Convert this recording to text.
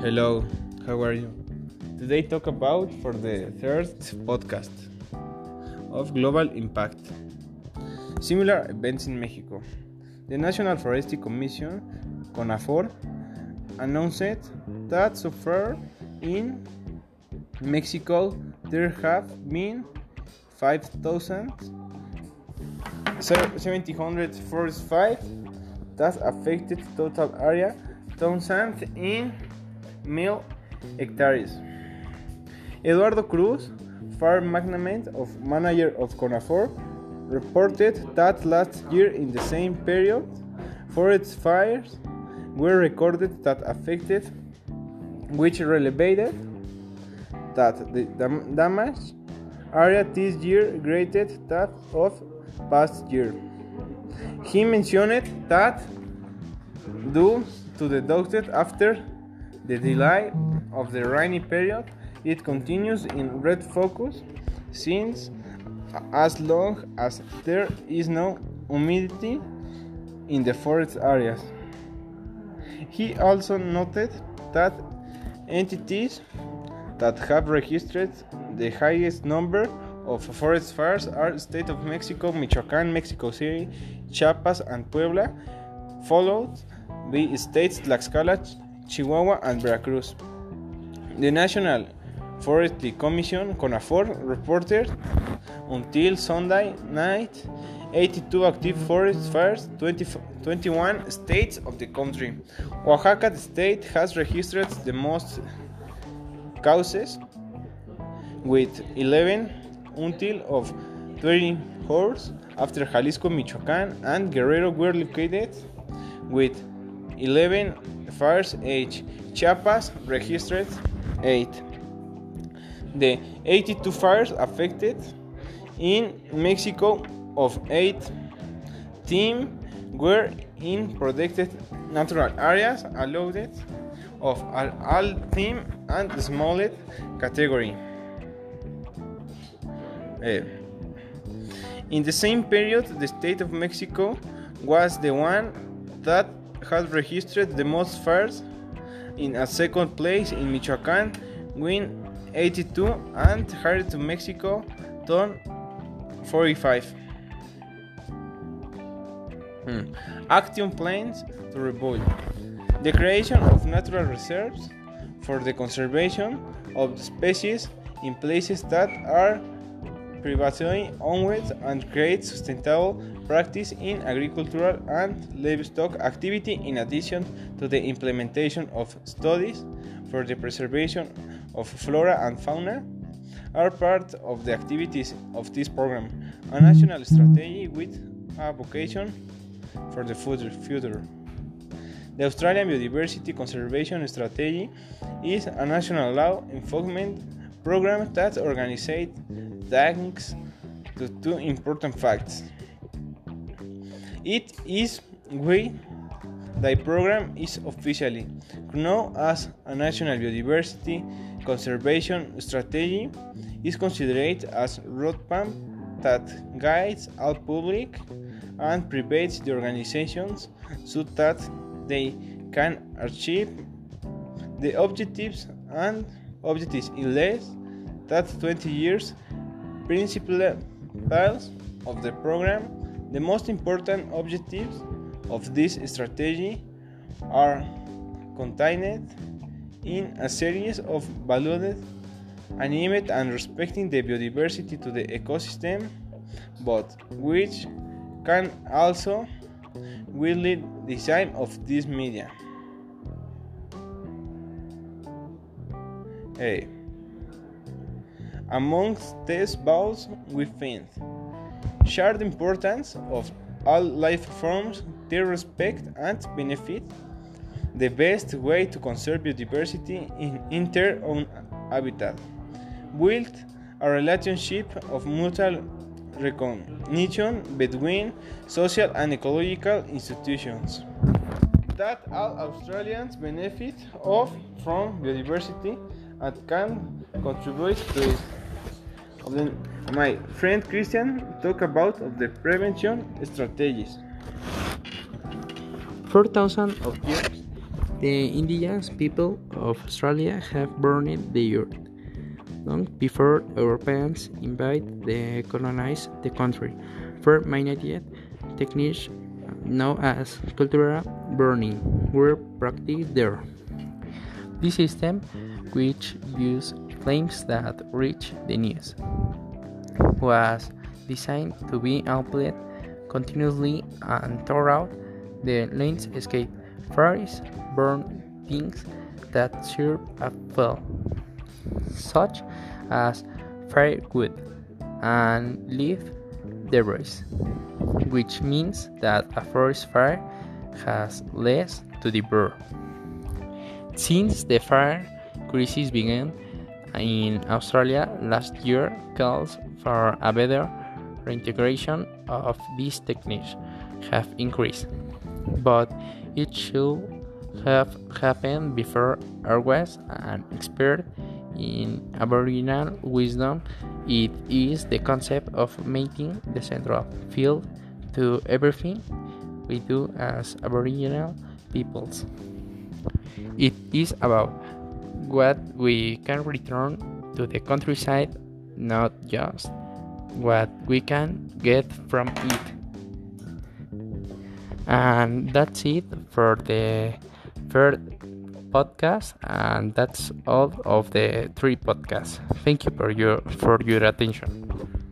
Hello, how are you? Today talk about for the third podcast of global impact. Similar events in Mexico. The National Forestry Commission, CONAFOR, announced that so far in Mexico there have been 5,745 that affected total area 1000 in mil hectares. Eduardo Cruz, farm magnate of manager of Conafor, reported that last year in the same period, forest fires were recorded that affected, which relevated that the dam damage area this year greater that of past year. He mentioned that due to the doctor after the delay of the rainy period, it continues in red focus since as long as there is no humidity in the forest areas. He also noted that entities that have registered the highest number of forest fires are State of Mexico, Michoacán, Mexico City, Chiapas, and Puebla, followed by states Tlaxcala, Chihuahua, and Veracruz. The National Forestry Commission, CONAFOR, reported until Sunday night 82 active forest fires, 20, 21 states of the country. Oaxaca, state, has registered the most causes with 11 until of 30 hours after Jalisco, Michoacán, and Guerrero were located with 11 fires each. Chiapas registered 8. The 82 fires affected in Mexico of 8 team were in protected natural areas allowed of all team and smallest category. Uh, in the same period, the state of Mexico was the one that had registered the most fires in a second place in Michoacán, win 82 and headed to Mexico, ton 45. Hmm. Action plans to rebuild. The creation of natural reserves for the conservation of the species in places that are privately owned and create sustainable practice in agricultural and livestock activity in addition to the implementation of studies for the preservation of flora and fauna are part of the activities of this program. A national strategy with a vocation for the future. The Australian Biodiversity Conservation Strategy is a national law enforcement program that organizes thanks to two important facts. It is we the program is officially known as a national biodiversity conservation strategy is considered as roadmap that guides all public and private organizations so that they can achieve the objectives and objectives in less than 20 years principles of the program the most important objectives of this strategy are contained in a series of valued animate and respecting the biodiversity to the ecosystem but which can also lead design of this media. Hey. Amongst these vows we find share the importance of all life forms, their respect and benefit, the best way to conserve biodiversity in their own habitat, build a relationship of mutual recognition between social and ecological institutions. That all Australians benefit of from biodiversity and can contribute to it. Then my friend Christian talk about of the prevention strategies. 4,000 of years The indigenous people of Australia have burned the earth long before Europeans invaded the colonized the country. For mined techniques known as cultural burning were practiced there. This system, which used flames that reach the news, was designed to be amplified continuously and throughout the landscape. Fires burn things that serve a fuel, such as firewood and leaf debris, which means that a forest fire has less to burn. Since the fire crisis began in Australia last year, calls for a better reintegration of these techniques have increased, but it should have happened before was an expert in Aboriginal wisdom. It is the concept of making the central field to everything we do as Aboriginal peoples. It is about what we can return to the countryside, not just what we can get from it. And that's it for the third podcast and that's all of the three podcasts. Thank you for your for your attention.